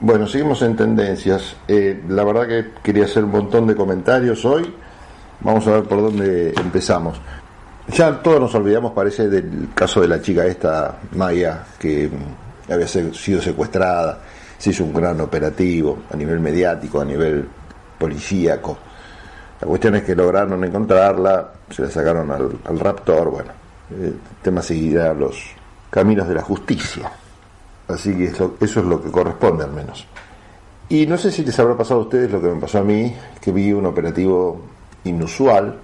Bueno, seguimos en tendencias. Eh, la verdad que quería hacer un montón de comentarios hoy. Vamos a ver por dónde empezamos. Ya todos nos olvidamos, parece, del caso de la chica esta, Maya, que había sido secuestrada. Se hizo un gran operativo a nivel mediático, a nivel policíaco. La cuestión es que lograron encontrarla, se la sacaron al, raptor. Bueno, el tema seguirá los caminos de la justicia. Así que eso, es lo que corresponde al menos. Y no sé si les habrá pasado a ustedes lo que me pasó a mí, que vi un operativo inusual,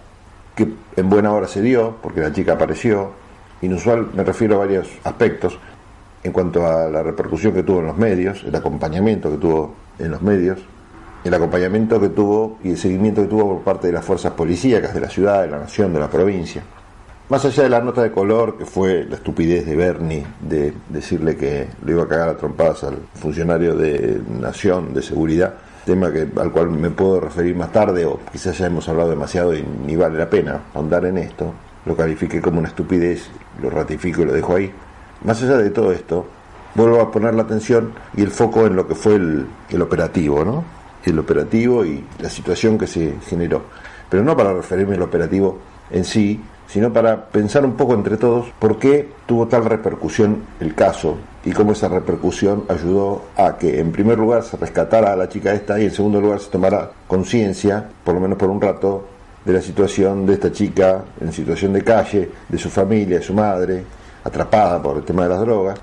que en buena hora se dio, porque la chica apareció. Inusual me refiero a varios aspectos, en cuanto a la repercusión que tuvo en los medios, el acompañamiento que tuvo en los medios, el acompañamiento que tuvo y el seguimiento que tuvo por parte de las fuerzas policíacas de la ciudad, de la nación, de la provincia. Más allá de la nota de color, que fue la estupidez de Bernie de decirle que le iba a cagar a trompadas al funcionario de Nación, de Seguridad, tema que, al cual me puedo referir más tarde, o quizás ya hemos hablado demasiado y ni vale la pena ahondar en esto, lo califique como una estupidez, lo ratifico y lo dejo ahí. Más allá de todo esto, vuelvo a poner la atención y el foco en lo que fue el, el operativo, ¿no? El operativo y la situación que se generó. Pero no para referirme al operativo en sí, sino para pensar un poco entre todos por qué tuvo tal repercusión el caso y cómo esa repercusión ayudó a que en primer lugar se rescatara a la chica esta y en segundo lugar se tomara conciencia, por lo menos por un rato, de la situación de esta chica en situación de calle, de su familia, de su madre, atrapada por el tema de las drogas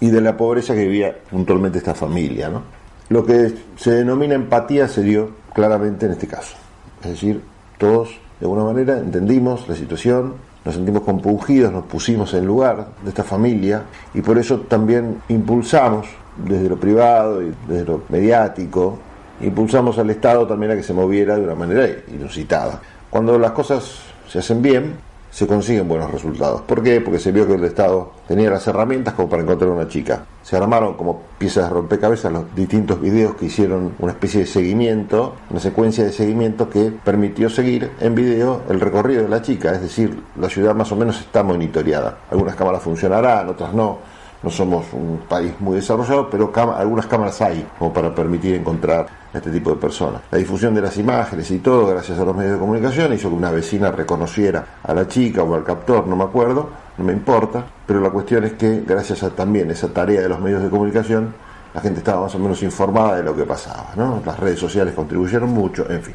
y de la pobreza que vivía puntualmente esta familia. ¿no? Lo que se denomina empatía se dio claramente en este caso. Es decir, todos de alguna manera entendimos la situación, nos sentimos compungidos, nos pusimos en lugar de esta familia y por eso también impulsamos desde lo privado y desde lo mediático, impulsamos al Estado también a que se moviera de una manera inusitada. Cuando las cosas se hacen bien, se consiguen buenos resultados. ¿Por qué? Porque se vio que el Estado tenía las herramientas como para encontrar una chica. Se armaron como piezas de rompecabezas los distintos videos que hicieron una especie de seguimiento, una secuencia de seguimiento que permitió seguir en video el recorrido de la chica. Es decir, la ciudad más o menos está monitoreada. Algunas cámaras funcionarán, otras no no somos un país muy desarrollado, pero algunas cámaras hay como para permitir encontrar a este tipo de personas. La difusión de las imágenes y todo, gracias a los medios de comunicación, hizo que una vecina reconociera a la chica o al captor, no me acuerdo, no me importa, pero la cuestión es que gracias a también esa tarea de los medios de comunicación, la gente estaba más o menos informada de lo que pasaba. Las redes sociales contribuyeron mucho, en fin.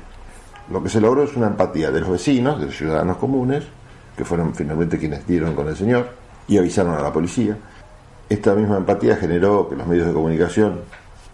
Lo que se logró es una empatía de los vecinos, de los ciudadanos comunes, que fueron finalmente quienes dieron con el señor y avisaron a la policía esta misma empatía generó que los medios de comunicación,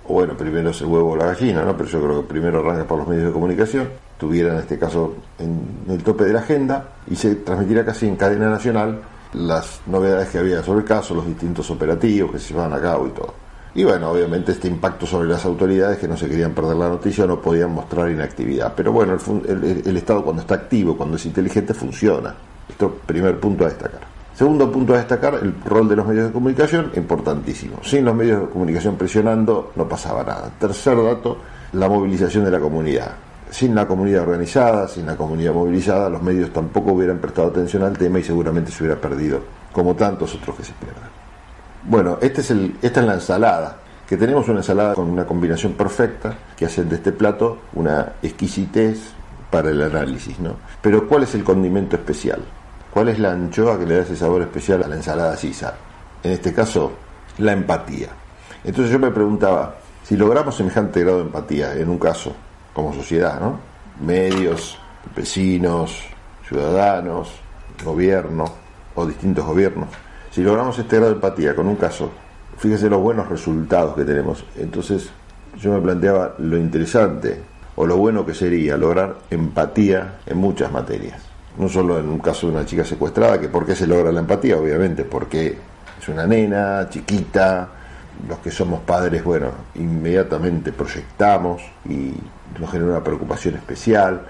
o bueno, primero es el huevo o la gallina, ¿no? pero yo creo que primero arranca por los medios de comunicación, tuvieran en este caso en el tope de la agenda y se transmitiera casi en cadena nacional las novedades que había sobre el caso, los distintos operativos que se llevaban a cabo y todo. Y bueno, obviamente este impacto sobre las autoridades que no se querían perder la noticia no podían mostrar inactividad. Pero bueno, el, el Estado cuando está activo, cuando es inteligente, funciona. Esto primer punto a destacar. Segundo punto a destacar, el rol de los medios de comunicación, importantísimo. Sin los medios de comunicación presionando no pasaba nada. Tercer dato, la movilización de la comunidad. Sin la comunidad organizada, sin la comunidad movilizada, los medios tampoco hubieran prestado atención al tema y seguramente se hubiera perdido, como tantos otros que se pierden. Bueno, este es el, esta es la ensalada, que tenemos una ensalada con una combinación perfecta que hace de este plato una exquisitez para el análisis, ¿no? Pero ¿cuál es el condimento especial? ¿Cuál es la anchoa que le da ese sabor especial a la ensalada César? En este caso, la empatía. Entonces yo me preguntaba, si logramos semejante grado de empatía en un caso, como sociedad, ¿no? Medios, vecinos, ciudadanos, gobierno o distintos gobiernos, si logramos este grado de empatía con un caso, fíjese los buenos resultados que tenemos. Entonces yo me planteaba lo interesante o lo bueno que sería lograr empatía en muchas materias no solo en un caso de una chica secuestrada, que por qué se logra la empatía, obviamente, porque es una nena chiquita, los que somos padres, bueno, inmediatamente proyectamos y nos genera una preocupación especial,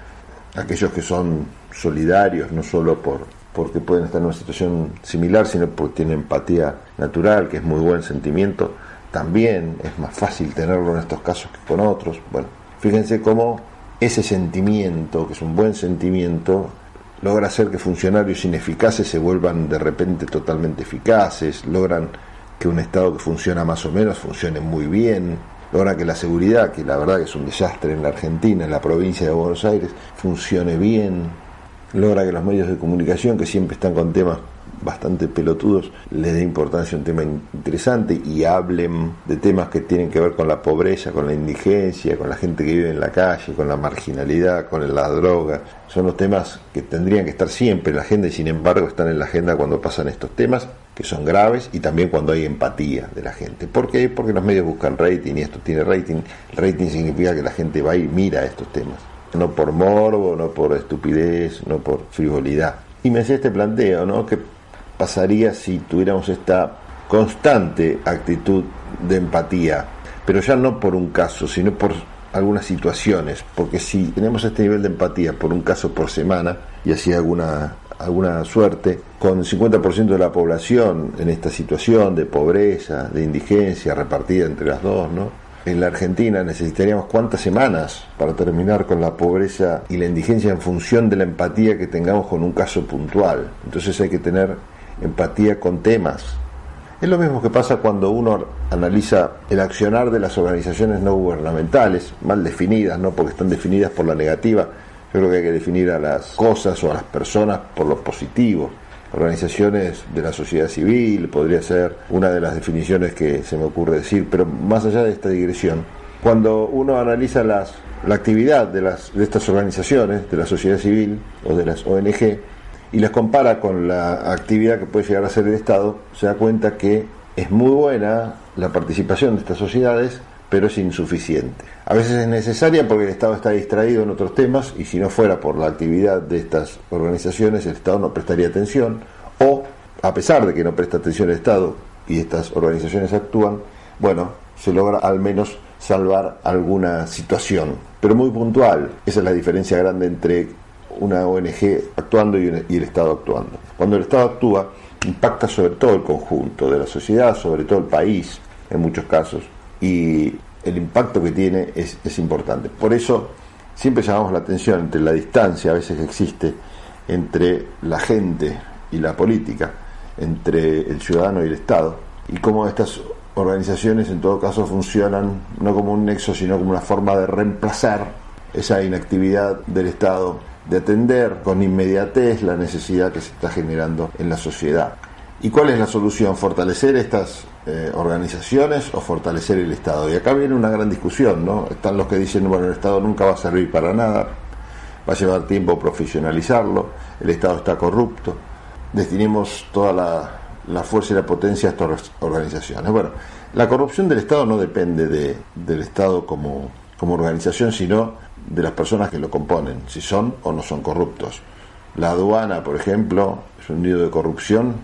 aquellos que son solidarios, no solo por porque pueden estar en una situación similar, sino porque tienen empatía natural, que es muy buen sentimiento, también es más fácil tenerlo en estos casos que con otros. Bueno, fíjense cómo ese sentimiento, que es un buen sentimiento, logra hacer que funcionarios ineficaces se vuelvan de repente totalmente eficaces, logran que un Estado que funciona más o menos funcione muy bien, logra que la seguridad, que la verdad que es un desastre en la Argentina, en la provincia de Buenos Aires, funcione bien, logra que los medios de comunicación, que siempre están con temas bastante pelotudos, les dé importancia a un tema interesante y hablen de temas que tienen que ver con la pobreza, con la indigencia, con la gente que vive en la calle, con la marginalidad, con las drogas. Son los temas que tendrían que estar siempre en la agenda y sin embargo están en la agenda cuando pasan estos temas que son graves y también cuando hay empatía de la gente. ¿Por qué? Porque los medios buscan rating y esto tiene rating. Rating significa que la gente va y mira estos temas no por morbo, no por estupidez, no por frivolidad. Y me hacía este planteo, ¿no? ¿Qué pasaría si tuviéramos esta constante actitud de empatía? Pero ya no por un caso, sino por algunas situaciones, porque si tenemos este nivel de empatía por un caso por semana, y así alguna, alguna suerte, con el 50% de la población en esta situación de pobreza, de indigencia repartida entre las dos, ¿no? en la Argentina necesitaríamos cuántas semanas para terminar con la pobreza y la indigencia en función de la empatía que tengamos con un caso puntual. Entonces hay que tener empatía con temas. Es lo mismo que pasa cuando uno analiza el accionar de las organizaciones no gubernamentales, mal definidas, no porque están definidas por la negativa. Yo creo que hay que definir a las cosas o a las personas por lo positivo organizaciones de la sociedad civil, podría ser una de las definiciones que se me ocurre decir, pero más allá de esta digresión, cuando uno analiza las, la actividad de, las, de estas organizaciones, de la sociedad civil o de las ONG, y las compara con la actividad que puede llegar a hacer el Estado, se da cuenta que es muy buena la participación de estas sociedades, pero es insuficiente. A veces es necesaria porque el Estado está distraído en otros temas y si no fuera por la actividad de estas organizaciones el Estado no prestaría atención o a pesar de que no presta atención el Estado y estas organizaciones actúan, bueno, se logra al menos salvar alguna situación, pero muy puntual. Esa es la diferencia grande entre una ONG actuando y, el Estado actuando. Cuando el Estado actúa, impacta sobre todo el conjunto de la sociedad, sobre todo el país, en muchos casos y el impacto que tiene es, es importante. Por eso siempre llamamos la atención entre la distancia a veces que existe entre la gente y la política, entre el ciudadano y el Estado, y cómo estas organizaciones en todo caso funcionan no como un nexo, sino como una forma de reemplazar esa inactividad del Estado, de atender con inmediatez la necesidad que se está generando en la sociedad. ¿Y cuál es la solución? ¿Fortalecer estas eh, organizaciones o fortalecer el Estado? Y acá viene una gran discusión, ¿no? Están los que dicen, bueno, el Estado nunca va a servir para nada, va a llevar tiempo profesionalizarlo, el Estado está corrupto, destinemos toda la, fuerza y la potencia a estas organizaciones. Bueno, la corrupción del Estado no depende de, del Estado como, como organización, sino de las personas que lo componen, si son o no son corruptos. La aduana, por ejemplo, es un nido de corrupción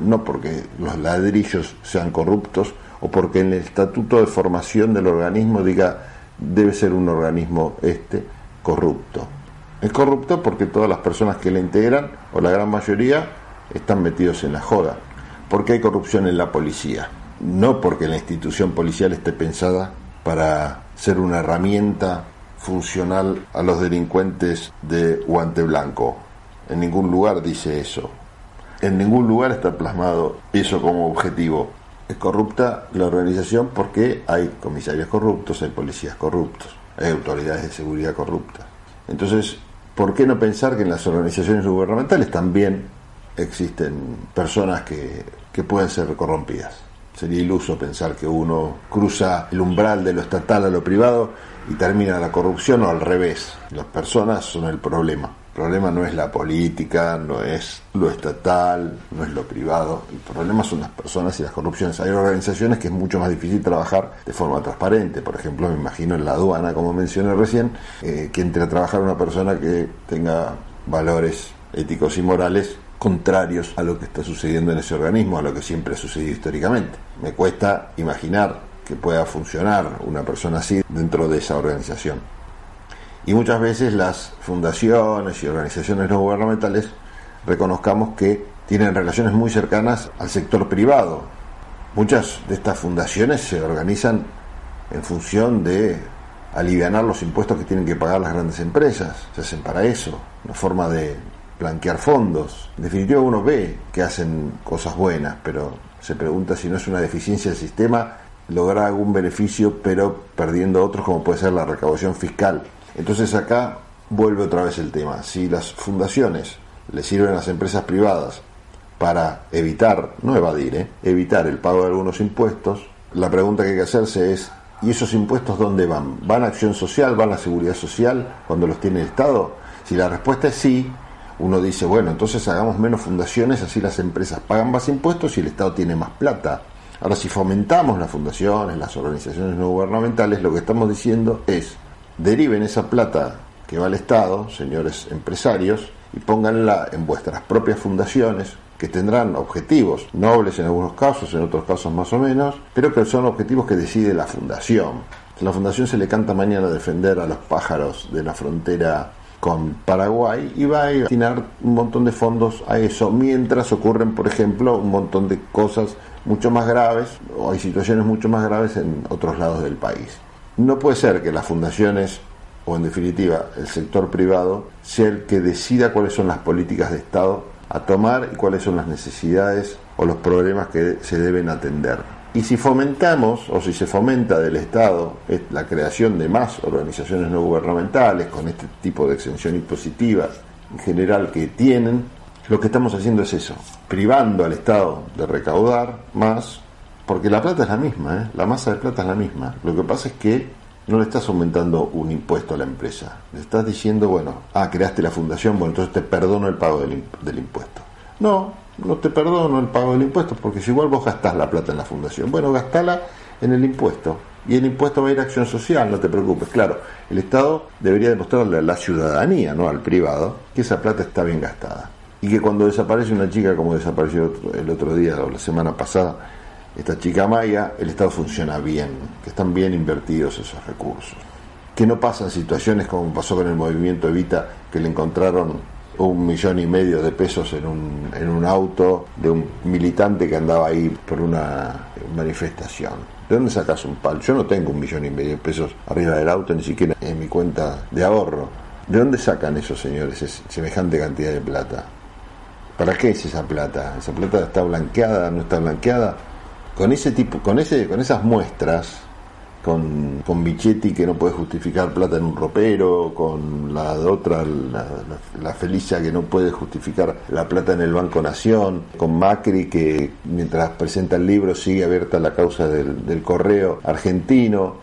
no porque los ladrillos sean corruptos o porque en el estatuto de formación del organismo diga debe ser un organismo este corrupto. Es corrupto porque todas las personas que le integran, o la gran mayoría, están metidos en la joda. Porque hay corrupción en la policía. No porque la institución policial esté pensada para ser una herramienta funcional a los delincuentes de guante blanco. En ningún lugar dice eso. En ningún lugar está plasmado eso como objetivo. Es corrupta la organización porque hay comisarios corruptos, hay policías corruptos, hay autoridades de seguridad corruptas. Entonces, ¿por qué no pensar que en las organizaciones gubernamentales también existen personas que, que pueden ser corrompidas? Sería iluso pensar que uno cruza el umbral de lo estatal a lo privado y termina la corrupción o al revés. Las personas son el problema. El problema no es la política, no es lo estatal, no es lo privado. El problema son las personas y las corrupciones. Hay organizaciones que es mucho más difícil trabajar de forma transparente. Por ejemplo, me imagino en la aduana, como mencioné recién, eh, que entre a trabajar una persona que tenga valores éticos y morales contrarios a lo que está sucediendo en ese organismo, a lo que siempre ha sucedido históricamente. Me cuesta imaginar que pueda funcionar una persona así dentro de esa organización. Y muchas veces las fundaciones y organizaciones no gubernamentales reconozcamos que tienen relaciones muy cercanas al sector privado. Muchas de estas fundaciones se organizan en función de aliviar los impuestos que tienen que pagar las grandes empresas. Se hacen para eso, una forma de blanquear fondos. En definitiva uno ve que hacen cosas buenas, pero se pregunta si no es una deficiencia del sistema lograr algún beneficio, pero perdiendo otros, como puede ser la recaudación fiscal. Entonces acá vuelve otra vez el tema. Si las fundaciones le sirven a las empresas privadas para evitar, no evadir, ¿eh? evitar el pago de algunos impuestos, la pregunta que hay que hacerse es, ¿y esos impuestos dónde van? ¿Van a acción social? ¿Van a seguridad social cuando los tiene el Estado? Si la respuesta es sí, uno dice, bueno, entonces hagamos menos fundaciones, así las empresas pagan más impuestos y el Estado tiene más plata. Ahora, si fomentamos las fundaciones, las organizaciones no gubernamentales, lo que estamos diciendo es, deriven esa plata que va al Estado, señores empresarios, y pónganla en vuestras propias fundaciones, que tendrán objetivos nobles en algunos casos, en otros casos más o menos, pero que son objetivos que decide la fundación. La fundación se le canta mañana defender a los pájaros de la frontera con Paraguay y va a destinar un montón de fondos a eso, mientras ocurren, por ejemplo, un montón de cosas mucho más graves o hay situaciones mucho más graves en otros lados del país. No puede ser que las fundaciones o en definitiva el sector privado sea el que decida cuáles son las políticas de Estado a tomar y cuáles son las necesidades o los problemas que se deben atender. Y si fomentamos o si se fomenta del Estado la creación de más organizaciones no gubernamentales con este tipo de exención impositiva en general que tienen, lo que estamos haciendo es eso, privando al Estado de recaudar más, porque la plata es la misma, ¿eh? la masa de plata es la misma. Lo que pasa es que no le estás aumentando un impuesto a la empresa, le estás diciendo, bueno, ah, creaste la fundación, bueno, entonces te perdono el pago del, del impuesto. No, no te perdono el pago del impuesto, porque si igual vos gastás la plata en la fundación, bueno, gastala en el impuesto. Y el impuesto va a ir a acción social, no te preocupes. Claro, el Estado debería demostrarle a la ciudadanía, no al privado, que esa plata está bien gastada. Y que cuando desaparece una chica como desapareció el otro día o la semana pasada, esta chica Maya, el Estado funciona bien, que están bien invertidos esos recursos. Que no pasan situaciones como pasó con el movimiento Evita, que le encontraron un millón y medio de pesos en un, en un auto de un militante que andaba ahí por una manifestación. ¿De dónde sacas un palo? Yo no tengo un millón y medio de pesos arriba del auto, ni siquiera en mi cuenta de ahorro. ¿De dónde sacan esos señores semejante cantidad de plata? ¿Para qué es esa plata? ¿Esa plata está blanqueada? ¿No está blanqueada? Con ese tipo, con ese, con esas muestras, con, con Bichetti que no puede justificar plata en un ropero, con la otra, la, Felicia que no puede justificar la plata en el Banco Nación, con Macri que mientras presenta el libro sigue abierta la causa del, correo argentino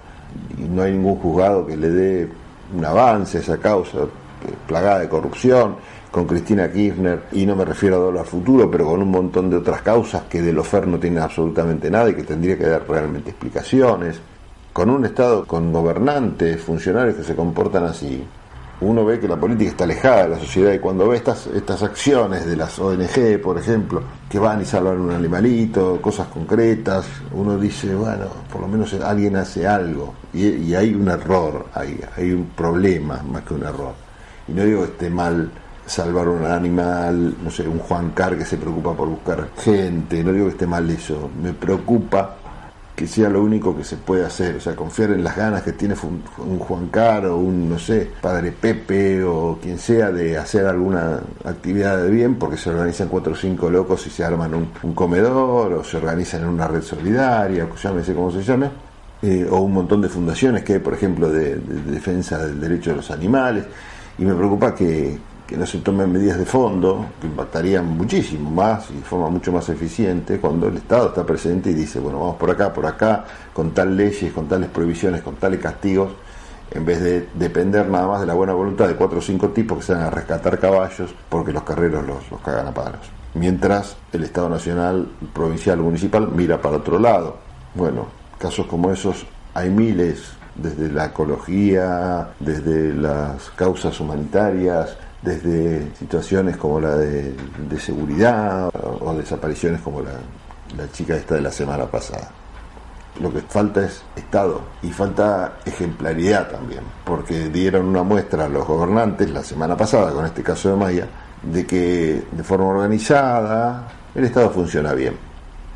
y no hay ningún juzgado que le dé un avance a esa causa plagada de corrupción con Cristina Kirchner, y no me refiero a dólar futuro, pero con un montón de otras causas que del ofer no tienen absolutamente nada y que tendría que dar realmente explicaciones con un Estado con gobernantes, funcionarios que se comportan así, uno ve que la política está alejada de la sociedad y cuando ve estas, estas acciones de las ONG, por ejemplo, que van y salvan un animalito, cosas concretas, uno dice, bueno, por lo menos alguien hace algo y, hay un error ahí, hay un problema más que un error. Y no digo que esté mal salvar un animal, no sé, un Juan Car que se preocupa por buscar gente, no digo que esté mal eso, me preocupa que sea lo único que se puede hacer, o sea, confiar en las ganas que tiene un Juan Caro, un, no sé, Padre Pepe o quien sea de hacer alguna actividad de bien, porque se organizan cuatro o cinco locos y se arman un, comedor, o se organizan en una red solidaria, o llámese como se llame, eh, o un montón de fundaciones que, por ejemplo, de defensa del derecho de los animales, y me preocupa que, que no se tomen medidas de fondo que impactarían muchísimo más y de forma mucho más eficiente cuando el Estado está presente y dice, bueno, vamos por acá, por acá, con tal leyes, con tales prohibiciones, con tales castigos, en vez de depender nada más de la buena voluntad de cuatro o cinco tipos que se van a rescatar caballos porque los carreros los, los cagan a palos. Mientras el Estado Nacional, provincial, municipal mira para otro lado. Bueno, casos como esos hay miles, desde la ecología, desde las causas humanitarias, desde situaciones como la de, seguridad o, desapariciones como la, la chica esta de la semana pasada. Lo que falta es Estado y falta ejemplaridad también, porque dieron una muestra a los gobernantes la semana pasada, con este caso de Maya, de que de forma organizada el Estado funciona bien.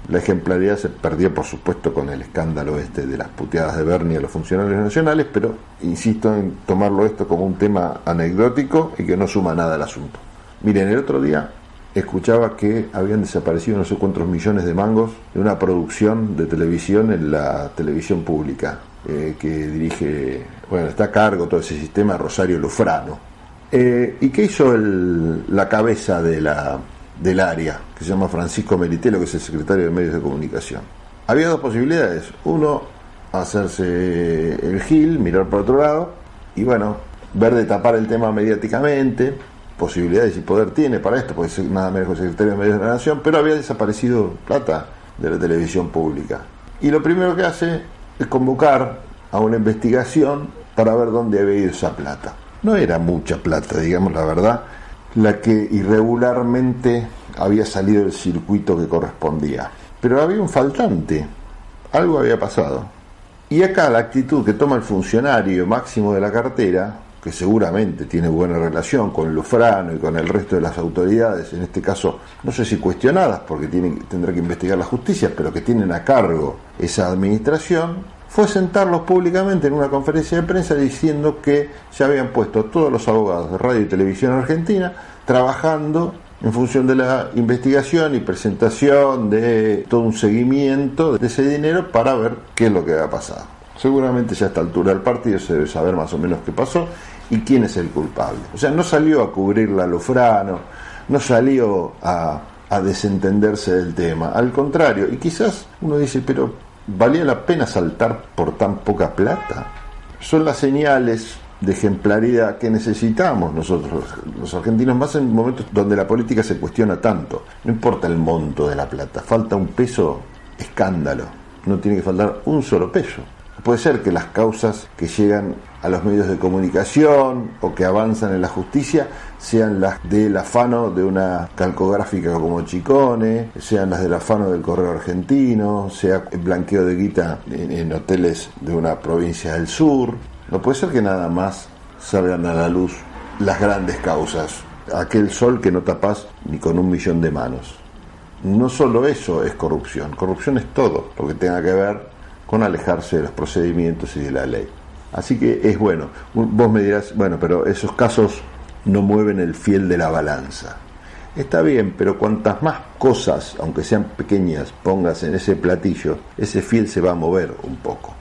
La ejemplaridad se perdió, por supuesto, con el escándalo este de las puteadas de Bernie a los funcionarios nacionales, pero insisto en tomarlo esto como un tema anecdótico y que no suma nada al asunto. Miren, el otro día escuchaba que habían desaparecido no sé cuántos millones de mangos de una producción de televisión en la televisión pública, eh, que dirige, bueno, está a cargo todo ese sistema Rosario Lufrano. Eh, ¿Y qué hizo el, la cabeza de la, del área, que se llama Francisco Meritelo, que es el secretario de Medios de Comunicación? Había dos posibilidades. Uno, hacerse el gil, mirar por otro lado, y bueno, ver de tapar el tema mediáticamente, posibilidades y poder tiene para esto, puede ser nada menos que el secretario de Medios de la Nación, pero había desaparecido plata de la televisión pública. Y lo primero que hace es convocar a una investigación para ver dónde había ido esa plata. No era mucha plata, digamos la verdad, la que irregularmente había salido del circuito que correspondía. Pero había un faltante, algo había pasado. Y acá la actitud que toma el funcionario máximo de la cartera que seguramente tiene buena relación con Lufrano y con el resto de las autoridades, en este caso, no sé si cuestionadas, porque tienen, tendrá que investigar la justicia, pero que tienen a cargo esa administración, fue sentarlos públicamente en una conferencia de prensa diciendo que se habían puesto todos los abogados de radio y televisión argentina trabajando en función de la investigación y presentación de todo un seguimiento de ese dinero para ver qué es lo que había pasado. Seguramente ya a esta altura del partido se debe saber más o menos qué pasó y quién es el culpable. O sea, no salió a cubrirla Lufrano, no salió a, a desentenderse del tema. Al contrario, y quizás uno dice, pero ¿valía la pena saltar por tan poca plata? Son las señales de ejemplaridad que necesitamos nosotros, los argentinos, más en momentos donde la política se cuestiona tanto. No importa el monto de la plata, falta un peso escándalo, no tiene que faltar un solo peso. Puede ser que las causas que llegan a los medios de comunicación o que avanzan en la justicia sean las del afano de una calcográfica como Chicone, sean las del afano del correo argentino, sea el blanqueo de guita en, hoteles de una provincia del sur. No puede ser que nada más salgan a la luz las grandes causas, aquel sol que no tapas ni con un millón de manos. No solo eso es corrupción, corrupción es todo lo que tenga que ver con alejarse de los procedimientos y de la ley. Así que es bueno. Vos me dirás, bueno, pero esos casos no mueven el fiel de la balanza. Está bien, pero cuantas más cosas, aunque sean pequeñas, pongas en ese platillo, ese fiel se va a mover un poco.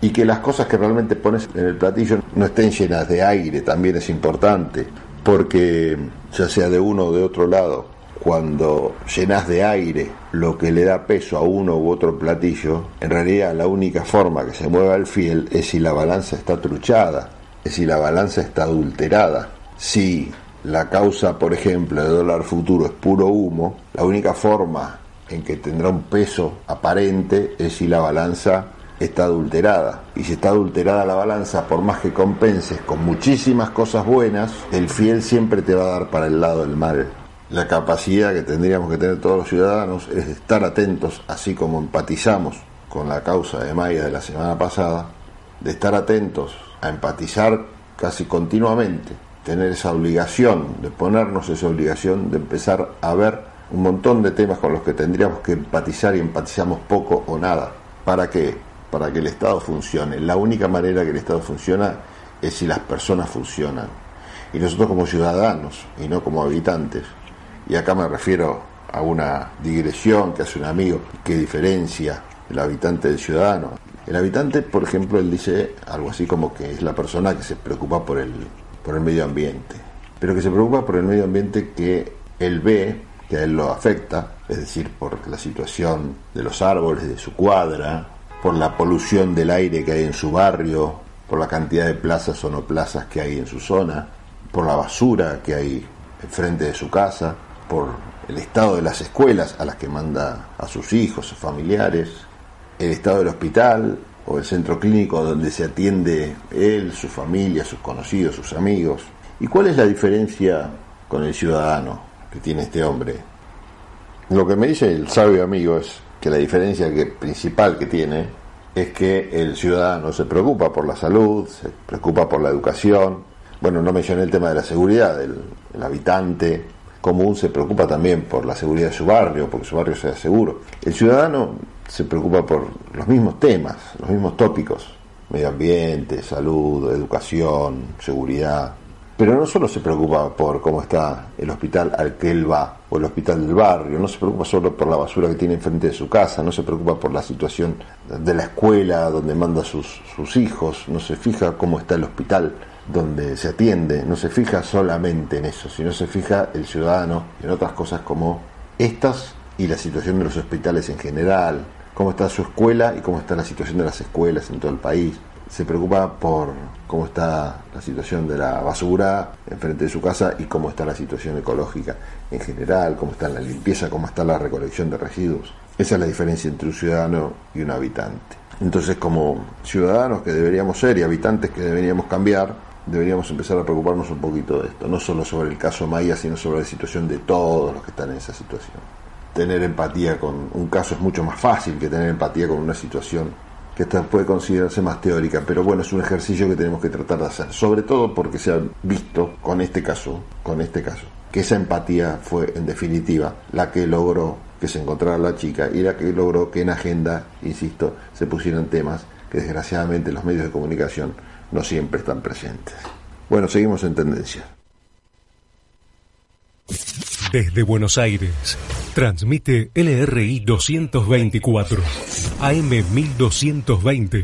Y que las cosas que realmente pones en el platillo no estén llenas de aire también es importante, porque ya sea de uno o de otro lado, cuando llenas de aire lo que le da peso a uno u otro platillo, en realidad la única forma que se mueva el fiel es si la balanza está truchada, es si la balanza está adulterada. Si la causa, por ejemplo, de dólar futuro es puro humo, la única forma en que tendrá un peso aparente es si la balanza está adulterada. Y si está adulterada la balanza, por más que compenses con muchísimas cosas buenas, el fiel siempre te va a dar para el lado del mal la capacidad que tendríamos que tener todos los ciudadanos es estar atentos, así como empatizamos con la causa de Maya de la semana pasada, de estar atentos a empatizar casi continuamente, tener esa obligación, de ponernos esa obligación de empezar a ver un montón de temas con los que tendríamos que empatizar y empatizamos poco o nada. ¿Para qué? Para que el Estado funcione. La única manera que el Estado funciona es si las personas funcionan. Y nosotros como ciudadanos y no como habitantes y acá me refiero a una digresión que hace un amigo, qué diferencia el habitante del ciudadano. El habitante, por ejemplo, él dice algo así como que es la persona que se preocupa por el, por el medio ambiente, pero que se preocupa por el medio ambiente que él ve, que a él lo afecta, es decir, por la situación de los árboles de su cuadra, por la polución del aire que hay en su barrio, por la cantidad de plazas o no plazas que hay en su zona, por la basura que hay enfrente de su casa, por el estado de las escuelas a las que manda a sus hijos, sus familiares, el estado del hospital o el centro clínico donde se atiende él, su familia, sus conocidos, sus amigos. ¿Y cuál es la diferencia con el ciudadano que tiene este hombre? Lo que me dice el sabio amigo es que la diferencia que, principal que tiene es que el ciudadano se preocupa por la salud, se preocupa por la educación. Bueno, no mencioné el tema de la seguridad, del el habitante común se preocupa también por la seguridad de su barrio, porque su barrio sea seguro. El ciudadano se preocupa por los mismos temas, los mismos tópicos, medio ambiente, salud, educación, seguridad. Pero no solo se preocupa por cómo está el hospital al que él va o el hospital del barrio, no se preocupa solo por la basura que tiene enfrente de su casa, no se preocupa por la situación de la escuela donde manda sus, sus hijos, no se fija cómo está el hospital donde se atiende, no se fija solamente en eso, sino se fija el ciudadano en otras cosas como estas y la situación de los hospitales en general, cómo está su escuela y cómo está la situación de las escuelas en todo el país. Se preocupa por cómo está la situación de la basura enfrente de su casa y cómo está la situación ecológica en general, cómo está la limpieza, cómo está la recolección de residuos. Esa es la diferencia entre un ciudadano y un habitante. Entonces, como ciudadanos que deberíamos ser y habitantes que deberíamos cambiar, deberíamos empezar a preocuparnos un poquito de esto, no solo sobre el caso Maya, sino sobre la situación de todos los que están en esa situación. Tener empatía con un caso es mucho más fácil que tener empatía con una situación que esta puede considerarse más teórica, pero bueno, es un ejercicio que tenemos que tratar de hacer, sobre todo porque se ha visto con este caso, con este caso, que esa empatía fue en definitiva la que logró que se encontrara la chica y la que logró que en agenda, insisto, se pusieran temas que desgraciadamente los medios de comunicación no siempre están presentes. Bueno, seguimos en tendencia. Desde Buenos Aires, transmite LRI 224, AM 1220,